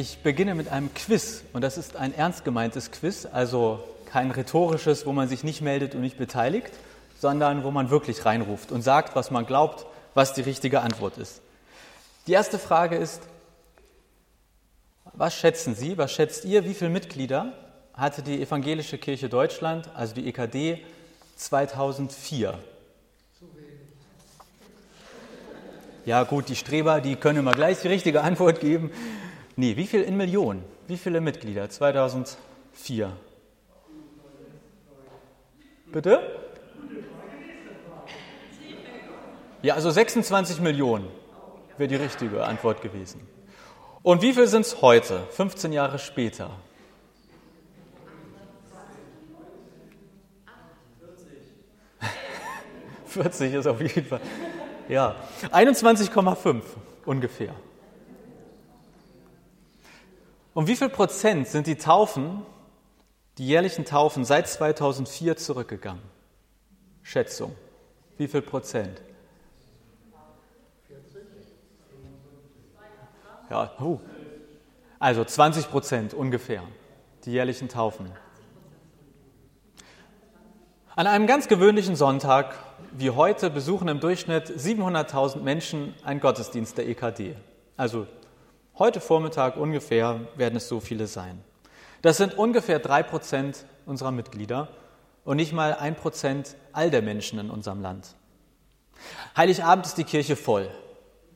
Ich beginne mit einem Quiz und das ist ein ernst gemeintes Quiz, also kein rhetorisches, wo man sich nicht meldet und nicht beteiligt, sondern wo man wirklich reinruft und sagt, was man glaubt, was die richtige Antwort ist. Die erste Frage ist, was schätzen Sie, was schätzt ihr, wie viele Mitglieder hatte die Evangelische Kirche Deutschland, also die EKD, 2004? Ja gut, die Streber, die können immer gleich die richtige Antwort geben. Nee, wie viel in Millionen? Wie viele Mitglieder 2004? Bitte? Ja, also 26 Millionen wäre die richtige Antwort gewesen. Und wie viel sind es heute, 15 Jahre später? 40 ist auf jeden Fall. Ja, 21,5 ungefähr. Um wie viel Prozent sind die Taufen, die jährlichen Taufen seit 2004 zurückgegangen? Schätzung. Wie viel Prozent? Ja, uh. also 20 Prozent ungefähr, die jährlichen Taufen. An einem ganz gewöhnlichen Sonntag wie heute besuchen im Durchschnitt 700.000 Menschen einen Gottesdienst der EKD. Also heute Vormittag ungefähr werden es so viele sein. Das sind ungefähr drei Prozent unserer Mitglieder und nicht mal ein Prozent all der Menschen in unserem Land. Heiligabend ist die Kirche voll.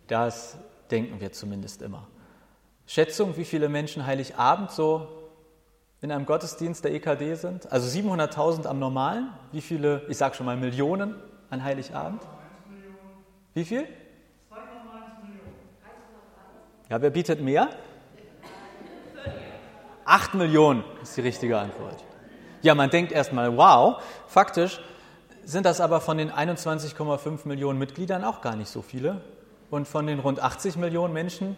Das denken wir zumindest immer. Schätzung, wie viele Menschen Heiligabend so in einem Gottesdienst der EKD sind? Also 700.000 am normalen. Wie viele, ich sage schon mal Millionen an Heiligabend? Wie viel? 2,1 Millionen. Ja, wer bietet mehr? 8 Millionen ist die richtige Antwort. Ja, man denkt erstmal, wow, faktisch sind das aber von den 21,5 Millionen Mitgliedern auch gar nicht so viele. Und von den rund 80 Millionen Menschen,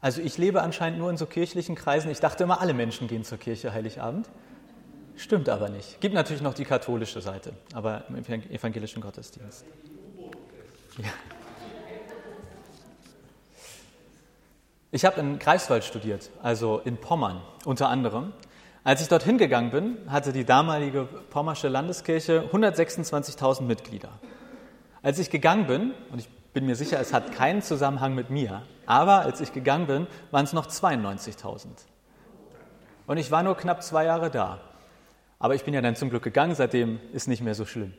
also ich lebe anscheinend nur in so kirchlichen Kreisen, ich dachte immer, alle Menschen gehen zur Kirche Heiligabend. Stimmt aber nicht. Gibt natürlich noch die katholische Seite, aber im evangelischen Gottesdienst. Ja. Ich habe in Greifswald studiert, also in Pommern unter anderem. Als ich dorthin gegangen bin, hatte die damalige Pommersche Landeskirche 126.000 Mitglieder. Als ich gegangen bin, und ich bin mir sicher, es hat keinen Zusammenhang mit mir, aber als ich gegangen bin, waren es noch 92.000. Und ich war nur knapp zwei Jahre da. Aber ich bin ja dann zum Glück gegangen, seitdem ist nicht mehr so schlimm.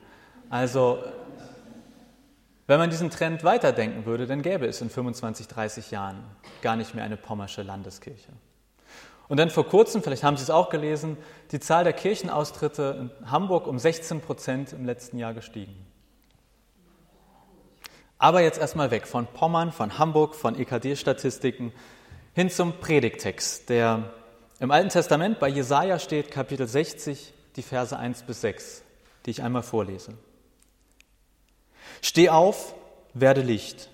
Also, wenn man diesen Trend weiterdenken würde, dann gäbe es in 25, 30 Jahren gar nicht mehr eine pommersche Landeskirche. Und dann vor kurzem, vielleicht haben Sie es auch gelesen, die Zahl der Kirchenaustritte in Hamburg um 16 Prozent im letzten Jahr gestiegen. Aber jetzt erstmal weg von Pommern, von Hamburg, von EKD-Statistiken hin zum Predigtext, der im Alten Testament bei Jesaja steht Kapitel 60, die Verse 1 bis 6, die ich einmal vorlese. Steh auf, werde Licht,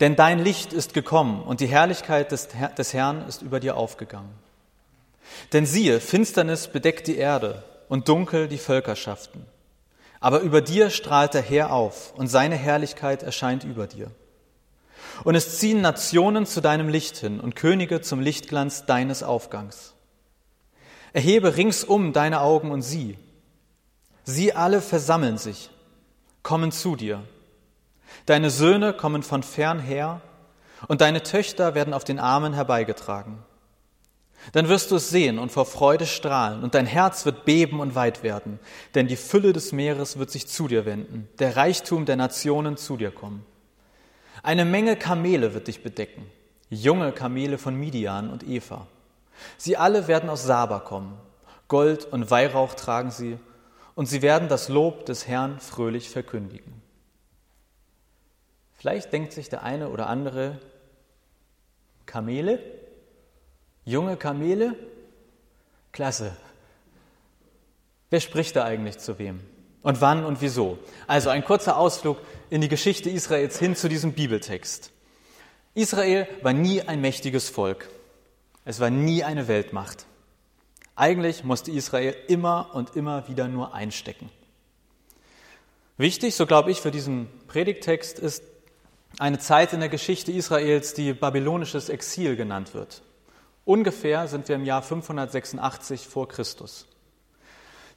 denn dein Licht ist gekommen und die Herrlichkeit des, des Herrn ist über dir aufgegangen. Denn siehe, Finsternis bedeckt die Erde und dunkel die Völkerschaften. Aber über dir strahlt der Herr auf und seine Herrlichkeit erscheint über dir. Und es ziehen Nationen zu deinem Licht hin und Könige zum Lichtglanz deines Aufgangs. Erhebe ringsum deine Augen und sieh. Sie alle versammeln sich, kommen zu dir. Deine Söhne kommen von fern her und deine Töchter werden auf den Armen herbeigetragen. Dann wirst du es sehen und vor Freude strahlen und dein Herz wird beben und weit werden, denn die Fülle des Meeres wird sich zu dir wenden, der Reichtum der Nationen zu dir kommen. Eine Menge Kamele wird dich bedecken, junge Kamele von Midian und Eva. Sie alle werden aus Saba kommen. Gold und Weihrauch tragen sie, und sie werden das Lob des Herrn fröhlich verkündigen. Vielleicht denkt sich der eine oder andere, Kamele? Junge Kamele? Klasse. Wer spricht da eigentlich zu wem? Und wann und wieso? Also ein kurzer Ausflug in die Geschichte Israels hin zu diesem Bibeltext. Israel war nie ein mächtiges Volk. Es war nie eine Weltmacht. Eigentlich musste Israel immer und immer wieder nur einstecken. Wichtig, so glaube ich, für diesen Predigtext ist, eine Zeit in der Geschichte Israels, die babylonisches Exil genannt wird. Ungefähr sind wir im Jahr 586 vor Christus.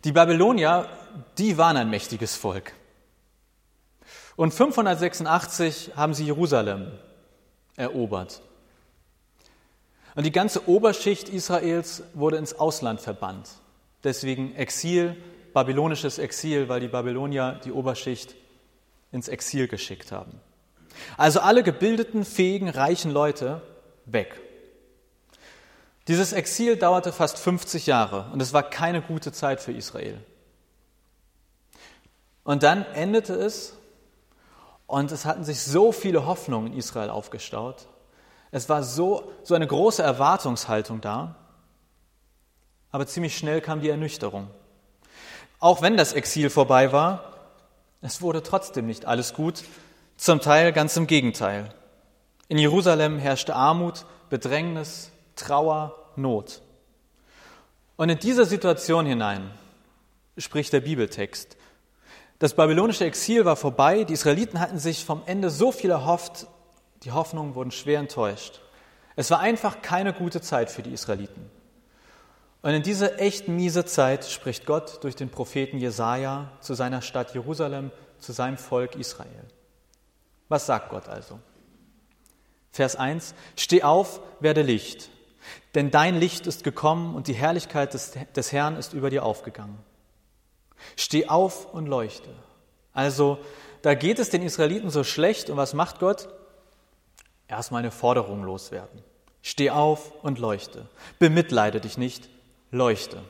Die Babylonier, die waren ein mächtiges Volk. Und 586 haben sie Jerusalem erobert. Und die ganze Oberschicht Israels wurde ins Ausland verbannt. Deswegen Exil, babylonisches Exil, weil die Babylonier die Oberschicht ins Exil geschickt haben. Also alle gebildeten, fähigen, reichen Leute weg. Dieses Exil dauerte fast 50 Jahre und es war keine gute Zeit für Israel. Und dann endete es und es hatten sich so viele Hoffnungen in Israel aufgestaut. Es war so, so eine große Erwartungshaltung da. Aber ziemlich schnell kam die Ernüchterung. Auch wenn das Exil vorbei war, es wurde trotzdem nicht alles gut, zum Teil ganz im Gegenteil. In Jerusalem herrschte Armut, Bedrängnis, Trauer, Not. Und in dieser Situation hinein spricht der Bibeltext. Das babylonische Exil war vorbei, die Israeliten hatten sich vom Ende so viel erhofft, die Hoffnungen wurden schwer enttäuscht. Es war einfach keine gute Zeit für die Israeliten. Und in diese echt miese Zeit spricht Gott durch den Propheten Jesaja zu seiner Stadt Jerusalem, zu seinem Volk Israel. Was sagt Gott also? Vers 1: Steh auf, werde Licht, denn dein Licht ist gekommen und die Herrlichkeit des, des Herrn ist über dir aufgegangen. Steh auf und leuchte. Also, da geht es den Israeliten so schlecht und was macht Gott? Erstmal eine Forderung loswerden. Steh auf und leuchte. Bemitleide dich nicht, leuchte.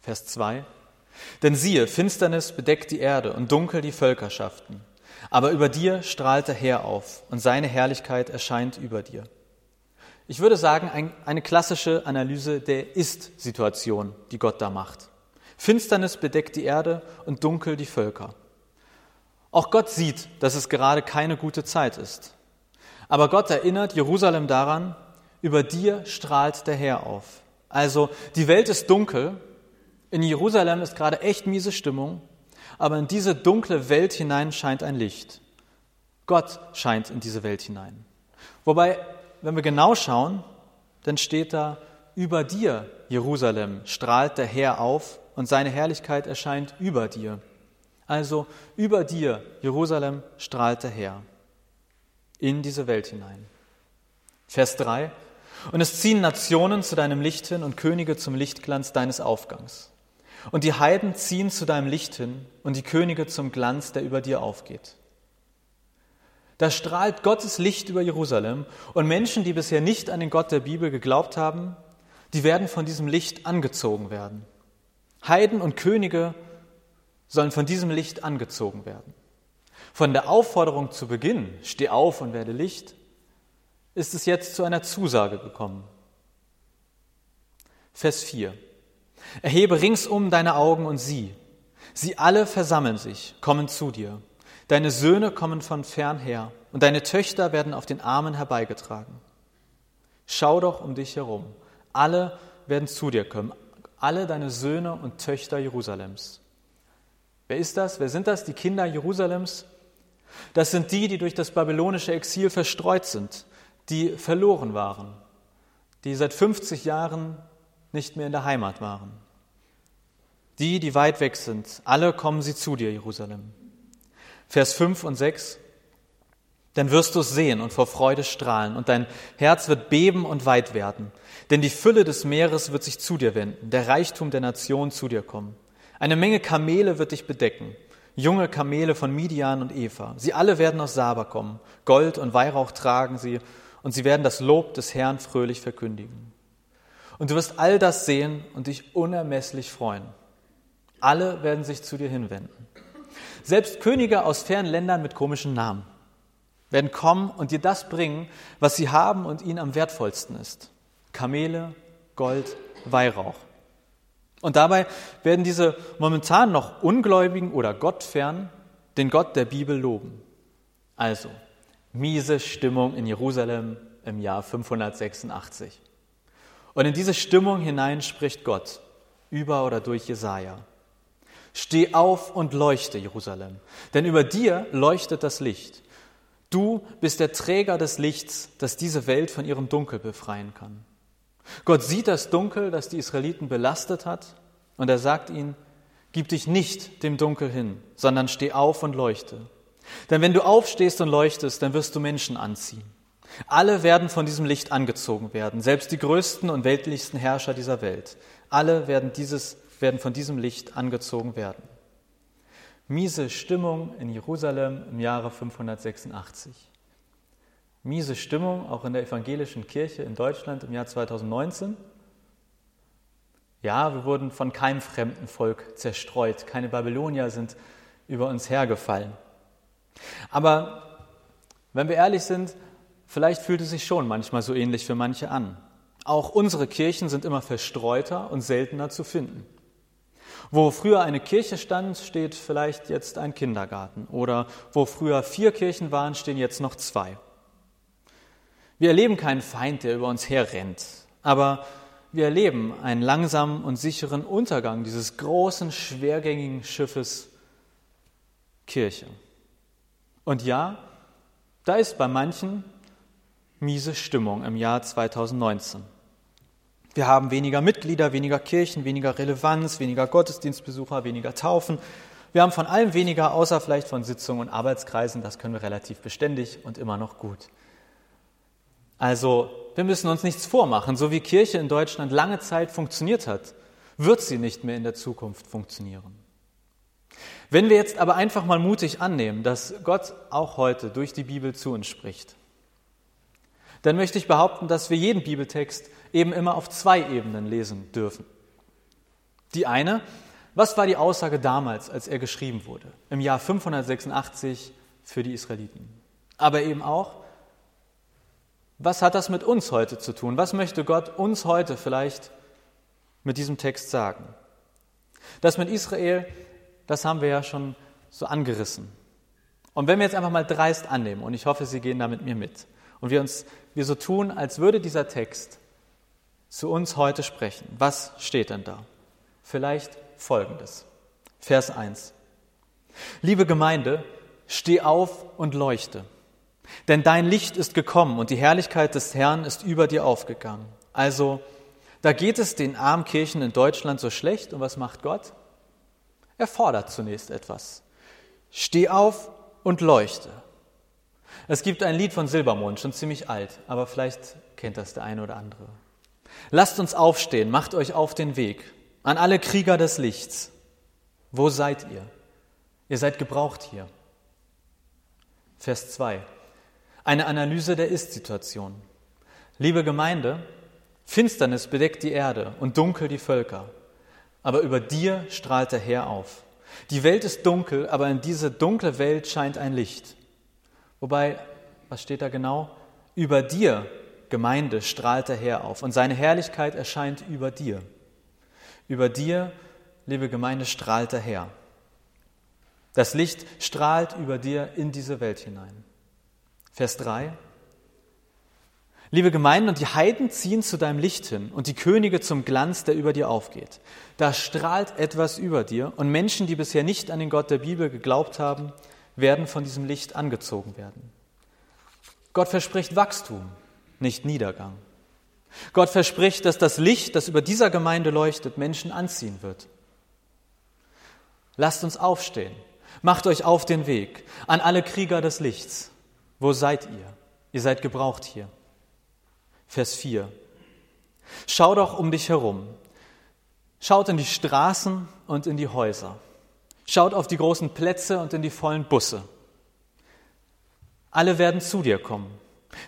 Vers 2. Denn siehe, Finsternis bedeckt die Erde und dunkel die Völkerschaften. Aber über dir strahlt der Herr auf und seine Herrlichkeit erscheint über dir. Ich würde sagen, ein, eine klassische Analyse der Ist-Situation, die Gott da macht. Finsternis bedeckt die Erde und dunkel die Völker. Auch Gott sieht, dass es gerade keine gute Zeit ist. Aber Gott erinnert Jerusalem daran, über dir strahlt der Herr auf. Also die Welt ist dunkel, in Jerusalem ist gerade echt miese Stimmung, aber in diese dunkle Welt hinein scheint ein Licht. Gott scheint in diese Welt hinein. Wobei, wenn wir genau schauen, dann steht da, über dir, Jerusalem, strahlt der Herr auf und seine Herrlichkeit erscheint über dir. Also über dir, Jerusalem, strahlt der Herr in diese Welt hinein. Vers 3. Und es ziehen Nationen zu deinem Licht hin und Könige zum Lichtglanz deines Aufgangs. Und die Heiden ziehen zu deinem Licht hin und die Könige zum Glanz, der über dir aufgeht. Da strahlt Gottes Licht über Jerusalem und Menschen, die bisher nicht an den Gott der Bibel geglaubt haben, die werden von diesem Licht angezogen werden. Heiden und Könige sollen von diesem Licht angezogen werden. Von der Aufforderung zu Beginn, steh auf und werde Licht, ist es jetzt zu einer Zusage gekommen. Vers 4. Erhebe ringsum deine Augen und sieh. Sie alle versammeln sich, kommen zu dir. Deine Söhne kommen von fern her und deine Töchter werden auf den Armen herbeigetragen. Schau doch um dich herum. Alle werden zu dir kommen. Alle deine Söhne und Töchter Jerusalems. Wer ist das? Wer sind das? Die Kinder Jerusalems? Das sind die, die durch das babylonische Exil verstreut sind, die verloren waren, die seit 50 Jahren nicht mehr in der Heimat waren. Die, die weit weg sind, alle kommen sie zu dir, Jerusalem. Vers 5 und 6. Dann wirst du es sehen und vor Freude strahlen, und dein Herz wird beben und weit werden. Denn die Fülle des Meeres wird sich zu dir wenden, der Reichtum der Nation zu dir kommen. Eine Menge Kamele wird dich bedecken, junge Kamele von Midian und Eva. Sie alle werden aus Saba kommen, Gold und Weihrauch tragen sie, und sie werden das Lob des Herrn fröhlich verkündigen. Und du wirst all das sehen und dich unermesslich freuen. Alle werden sich zu dir hinwenden. Selbst Könige aus fernen Ländern mit komischen Namen werden kommen und dir das bringen, was sie haben und ihnen am wertvollsten ist. Kamele, Gold, Weihrauch. Und dabei werden diese momentan noch Ungläubigen oder Gottfern den Gott der Bibel loben. Also, miese Stimmung in Jerusalem im Jahr 586. Und in diese Stimmung hinein spricht Gott über oder durch Jesaja. Steh auf und leuchte, Jerusalem, denn über dir leuchtet das Licht. Du bist der Träger des Lichts, das diese Welt von ihrem Dunkel befreien kann. Gott sieht das Dunkel, das die Israeliten belastet hat, und er sagt ihnen, gib dich nicht dem Dunkel hin, sondern steh auf und leuchte. Denn wenn du aufstehst und leuchtest, dann wirst du Menschen anziehen. Alle werden von diesem Licht angezogen werden, selbst die größten und weltlichsten Herrscher dieser Welt. Alle werden, dieses, werden von diesem Licht angezogen werden. Miese Stimmung in Jerusalem im Jahre 586. Miese Stimmung auch in der evangelischen Kirche in Deutschland im Jahr 2019. Ja, wir wurden von keinem fremden Volk zerstreut. Keine Babylonier sind über uns hergefallen. Aber wenn wir ehrlich sind, vielleicht fühlt es sich schon manchmal so ähnlich für manche an. Auch unsere Kirchen sind immer verstreuter und seltener zu finden. Wo früher eine Kirche stand, steht vielleicht jetzt ein Kindergarten. Oder wo früher vier Kirchen waren, stehen jetzt noch zwei. Wir erleben keinen Feind, der über uns herrennt. Aber wir erleben einen langsamen und sicheren Untergang dieses großen, schwergängigen Schiffes Kirche. Und ja, da ist bei manchen miese Stimmung im Jahr 2019. Wir haben weniger Mitglieder, weniger Kirchen, weniger Relevanz, weniger Gottesdienstbesucher, weniger Taufen. Wir haben von allem weniger, außer vielleicht von Sitzungen und Arbeitskreisen. Das können wir relativ beständig und immer noch gut. Also, wir müssen uns nichts vormachen. So wie Kirche in Deutschland lange Zeit funktioniert hat, wird sie nicht mehr in der Zukunft funktionieren. Wenn wir jetzt aber einfach mal mutig annehmen, dass Gott auch heute durch die Bibel zu uns spricht, dann möchte ich behaupten, dass wir jeden Bibeltext eben immer auf zwei Ebenen lesen dürfen. Die eine, was war die Aussage damals, als er geschrieben wurde, im Jahr 586 für die Israeliten? Aber eben auch, was hat das mit uns heute zu tun? Was möchte Gott uns heute vielleicht mit diesem Text sagen? Das mit Israel das haben wir ja schon so angerissen. Und wenn wir jetzt einfach mal dreist annehmen, und ich hoffe, Sie gehen da mit mir mit, und wir uns wir so tun, als würde dieser Text zu uns heute sprechen, was steht denn da? Vielleicht folgendes. Vers 1. Liebe Gemeinde, steh auf und leuchte. Denn dein Licht ist gekommen und die Herrlichkeit des Herrn ist über dir aufgegangen. Also, da geht es den armen Kirchen in Deutschland so schlecht und was macht Gott? Er fordert zunächst etwas. Steh auf und leuchte. Es gibt ein Lied von Silbermond, schon ziemlich alt, aber vielleicht kennt das der eine oder andere. Lasst uns aufstehen, macht euch auf den Weg. An alle Krieger des Lichts. Wo seid ihr? Ihr seid gebraucht hier. Vers 2. Eine Analyse der Ist-Situation. Liebe Gemeinde, Finsternis bedeckt die Erde und dunkel die Völker aber über dir strahlt der Herr auf. Die Welt ist dunkel, aber in diese dunkle Welt scheint ein Licht. Wobei, was steht da genau? Über dir, Gemeinde, strahlt der Herr auf und seine Herrlichkeit erscheint über dir. Über dir, liebe Gemeinde, strahlt der Herr. Das Licht strahlt über dir in diese Welt hinein. Vers 3. Liebe Gemeinden, und die Heiden ziehen zu deinem Licht hin und die Könige zum Glanz, der über dir aufgeht. Da strahlt etwas über dir und Menschen, die bisher nicht an den Gott der Bibel geglaubt haben, werden von diesem Licht angezogen werden. Gott verspricht Wachstum, nicht Niedergang. Gott verspricht, dass das Licht, das über dieser Gemeinde leuchtet, Menschen anziehen wird. Lasst uns aufstehen. Macht euch auf den Weg an alle Krieger des Lichts. Wo seid ihr? Ihr seid gebraucht hier. Vers 4. Schau doch um dich herum. Schaut in die Straßen und in die Häuser. Schaut auf die großen Plätze und in die vollen Busse. Alle werden zu dir kommen.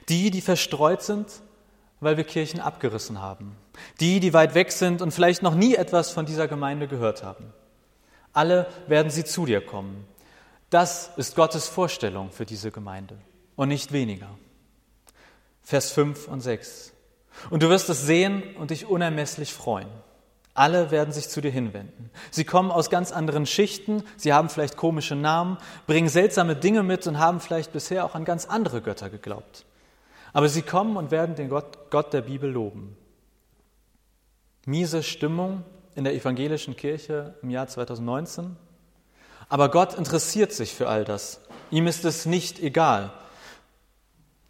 Die, die verstreut sind, weil wir Kirchen abgerissen haben. Die, die weit weg sind und vielleicht noch nie etwas von dieser Gemeinde gehört haben. Alle werden sie zu dir kommen. Das ist Gottes Vorstellung für diese Gemeinde und nicht weniger. Vers 5 und 6. Und du wirst es sehen und dich unermesslich freuen. Alle werden sich zu dir hinwenden. Sie kommen aus ganz anderen Schichten, sie haben vielleicht komische Namen, bringen seltsame Dinge mit und haben vielleicht bisher auch an ganz andere Götter geglaubt. Aber sie kommen und werden den Gott, Gott der Bibel loben. Miese Stimmung in der evangelischen Kirche im Jahr 2019. Aber Gott interessiert sich für all das. Ihm ist es nicht egal,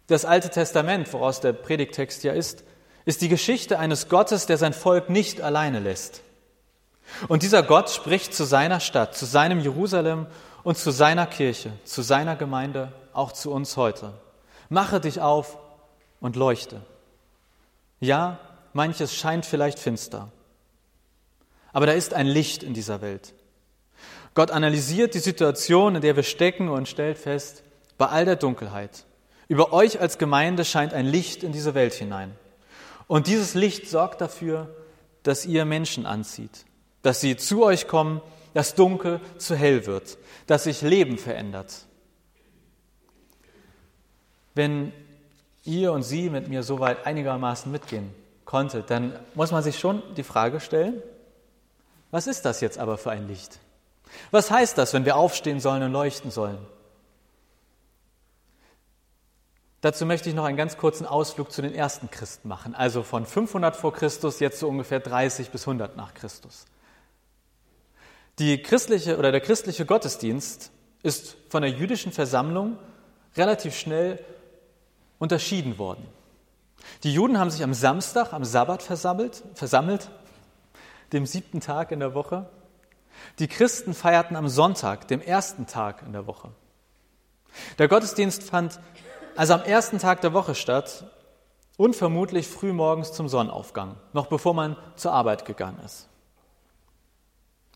Das Alte Testament, woraus der Predigtext ja ist, ist die Geschichte eines Gottes, der sein Volk nicht alleine lässt. Und dieser Gott spricht zu seiner Stadt, zu seinem Jerusalem und zu seiner Kirche, zu seiner Gemeinde, auch zu uns heute. Mache dich auf und leuchte. Ja, manches scheint vielleicht finster, aber da ist ein Licht in dieser Welt. Gott analysiert die Situation, in der wir stecken und stellt fest, bei all der Dunkelheit, über euch als Gemeinde scheint ein Licht in diese Welt hinein. Und dieses Licht sorgt dafür, dass ihr Menschen anzieht, dass sie zu euch kommen, dass Dunkel zu hell wird, dass sich Leben verändert. Wenn ihr und sie mit mir soweit einigermaßen mitgehen konntet, dann muss man sich schon die Frage stellen, was ist das jetzt aber für ein Licht? Was heißt das, wenn wir aufstehen sollen und leuchten sollen? Dazu möchte ich noch einen ganz kurzen Ausflug zu den ersten Christen machen, also von 500 vor Christus jetzt zu ungefähr 30 bis 100 nach Christus. Die christliche oder der christliche Gottesdienst ist von der jüdischen Versammlung relativ schnell unterschieden worden. Die Juden haben sich am Samstag, am Sabbat versammelt, versammelt, dem siebten Tag in der Woche. Die Christen feierten am Sonntag, dem ersten Tag in der Woche. Der Gottesdienst fand also am ersten Tag der Woche statt und vermutlich früh morgens zum Sonnenaufgang, noch bevor man zur Arbeit gegangen ist.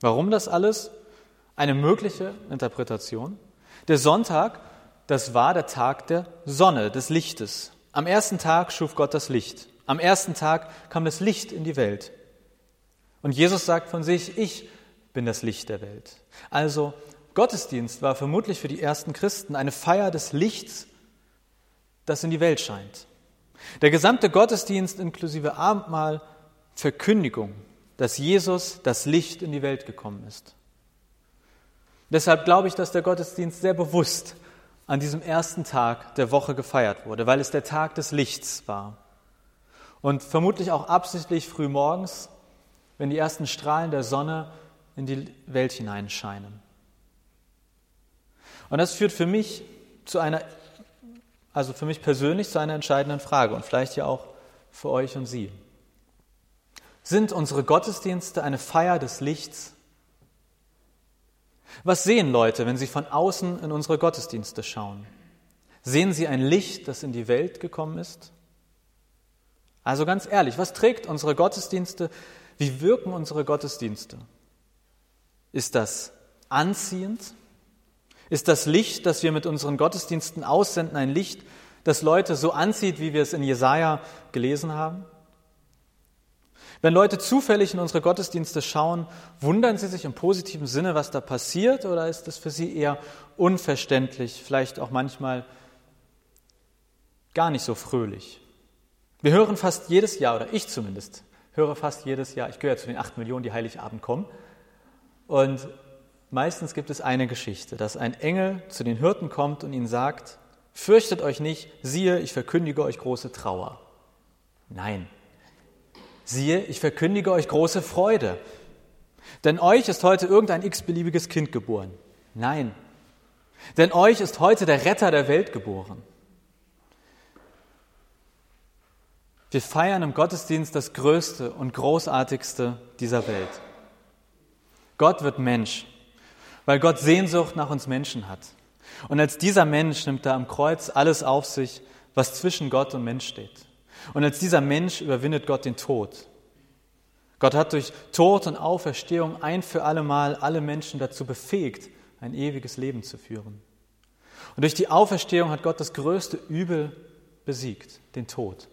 Warum das alles? Eine mögliche Interpretation. Der Sonntag, das war der Tag der Sonne, des Lichtes. Am ersten Tag schuf Gott das Licht. Am ersten Tag kam das Licht in die Welt. Und Jesus sagt von sich, ich bin das Licht der Welt. Also Gottesdienst war vermutlich für die ersten Christen eine Feier des Lichts das in die Welt scheint. Der gesamte Gottesdienst inklusive Abendmahl, Verkündigung, dass Jesus das Licht in die Welt gekommen ist. Deshalb glaube ich, dass der Gottesdienst sehr bewusst an diesem ersten Tag der Woche gefeiert wurde, weil es der Tag des Lichts war. Und vermutlich auch absichtlich früh morgens, wenn die ersten Strahlen der Sonne in die Welt hineinscheinen. Und das führt für mich zu einer also für mich persönlich zu einer entscheidenden Frage und vielleicht ja auch für euch und Sie. Sind unsere Gottesdienste eine Feier des Lichts? Was sehen Leute, wenn sie von außen in unsere Gottesdienste schauen? Sehen sie ein Licht, das in die Welt gekommen ist? Also ganz ehrlich, was trägt unsere Gottesdienste? Wie wirken unsere Gottesdienste? Ist das anziehend? Ist das Licht, das wir mit unseren Gottesdiensten aussenden, ein Licht, das Leute so anzieht, wie wir es in Jesaja gelesen haben? Wenn Leute zufällig in unsere Gottesdienste schauen, wundern sie sich im positiven Sinne, was da passiert, oder ist es für sie eher unverständlich, vielleicht auch manchmal gar nicht so fröhlich? Wir hören fast jedes Jahr, oder ich zumindest, höre fast jedes Jahr, ich gehöre zu den acht Millionen, die Heiligabend kommen, und Meistens gibt es eine Geschichte, dass ein Engel zu den Hirten kommt und ihnen sagt, fürchtet euch nicht, siehe, ich verkündige euch große Trauer. Nein, siehe, ich verkündige euch große Freude. Denn euch ist heute irgendein x-beliebiges Kind geboren. Nein, denn euch ist heute der Retter der Welt geboren. Wir feiern im Gottesdienst das Größte und Großartigste dieser Welt. Gott wird Mensch weil Gott Sehnsucht nach uns Menschen hat. Und als dieser Mensch nimmt er am Kreuz alles auf sich, was zwischen Gott und Mensch steht. Und als dieser Mensch überwindet Gott den Tod. Gott hat durch Tod und Auferstehung ein für alle Mal alle Menschen dazu befähigt, ein ewiges Leben zu führen. Und durch die Auferstehung hat Gott das größte Übel besiegt, den Tod.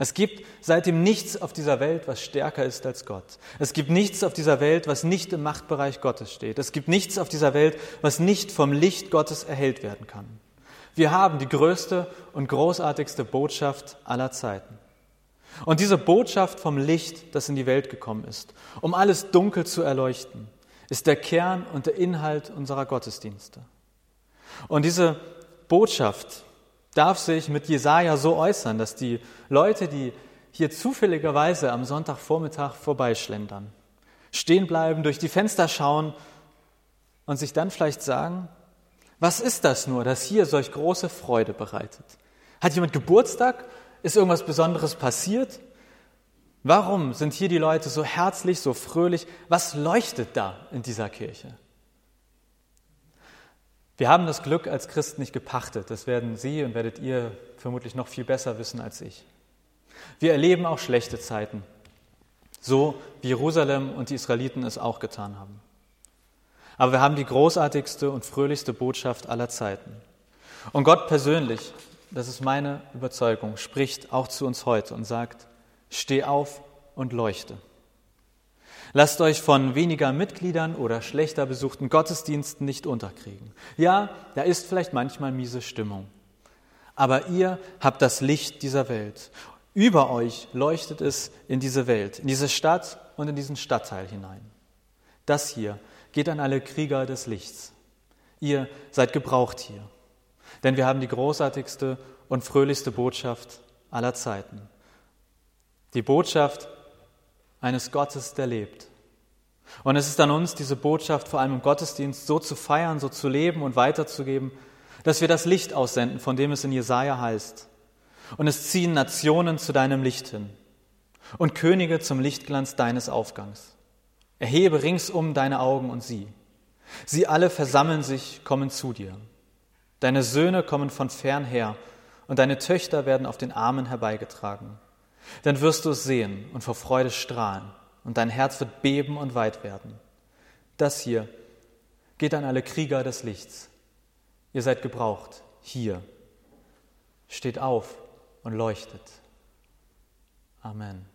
Es gibt seitdem nichts auf dieser Welt, was stärker ist als Gott. Es gibt nichts auf dieser Welt, was nicht im Machtbereich Gottes steht. Es gibt nichts auf dieser Welt, was nicht vom Licht Gottes erhellt werden kann. Wir haben die größte und großartigste Botschaft aller Zeiten. Und diese Botschaft vom Licht, das in die Welt gekommen ist, um alles dunkel zu erleuchten, ist der Kern und der Inhalt unserer Gottesdienste. Und diese Botschaft, darf sich mit Jesaja so äußern, dass die Leute, die hier zufälligerweise am Sonntagvormittag vorbeischlendern, stehen bleiben, durch die Fenster schauen und sich dann vielleicht sagen, was ist das nur, das hier solch große Freude bereitet? Hat jemand Geburtstag? Ist irgendwas Besonderes passiert? Warum sind hier die Leute so herzlich, so fröhlich? Was leuchtet da in dieser Kirche? Wir haben das Glück als Christen nicht gepachtet. Das werden Sie und werdet ihr vermutlich noch viel besser wissen als ich. Wir erleben auch schlechte Zeiten, so wie Jerusalem und die Israeliten es auch getan haben. Aber wir haben die großartigste und fröhlichste Botschaft aller Zeiten. Und Gott persönlich, das ist meine Überzeugung, spricht auch zu uns heute und sagt, steh auf und leuchte. Lasst euch von weniger Mitgliedern oder schlechter besuchten Gottesdiensten nicht unterkriegen. Ja, da ist vielleicht manchmal miese Stimmung. Aber ihr habt das Licht dieser Welt. Über euch leuchtet es in diese Welt, in diese Stadt und in diesen Stadtteil hinein. Das hier geht an alle Krieger des Lichts. Ihr seid gebraucht hier. Denn wir haben die großartigste und fröhlichste Botschaft aller Zeiten. Die Botschaft eines Gottes, der lebt. Und es ist an uns, diese Botschaft vor allem im Gottesdienst so zu feiern, so zu leben und weiterzugeben, dass wir das Licht aussenden, von dem es in Jesaja heißt. Und es ziehen Nationen zu deinem Licht hin und Könige zum Lichtglanz deines Aufgangs. Erhebe ringsum deine Augen und sieh. Sie alle versammeln sich, kommen zu dir. Deine Söhne kommen von fern her und deine Töchter werden auf den Armen herbeigetragen. Dann wirst du es sehen und vor Freude strahlen, und dein Herz wird beben und weit werden. Das hier geht an alle Krieger des Lichts. Ihr seid gebraucht, hier. Steht auf und leuchtet. Amen.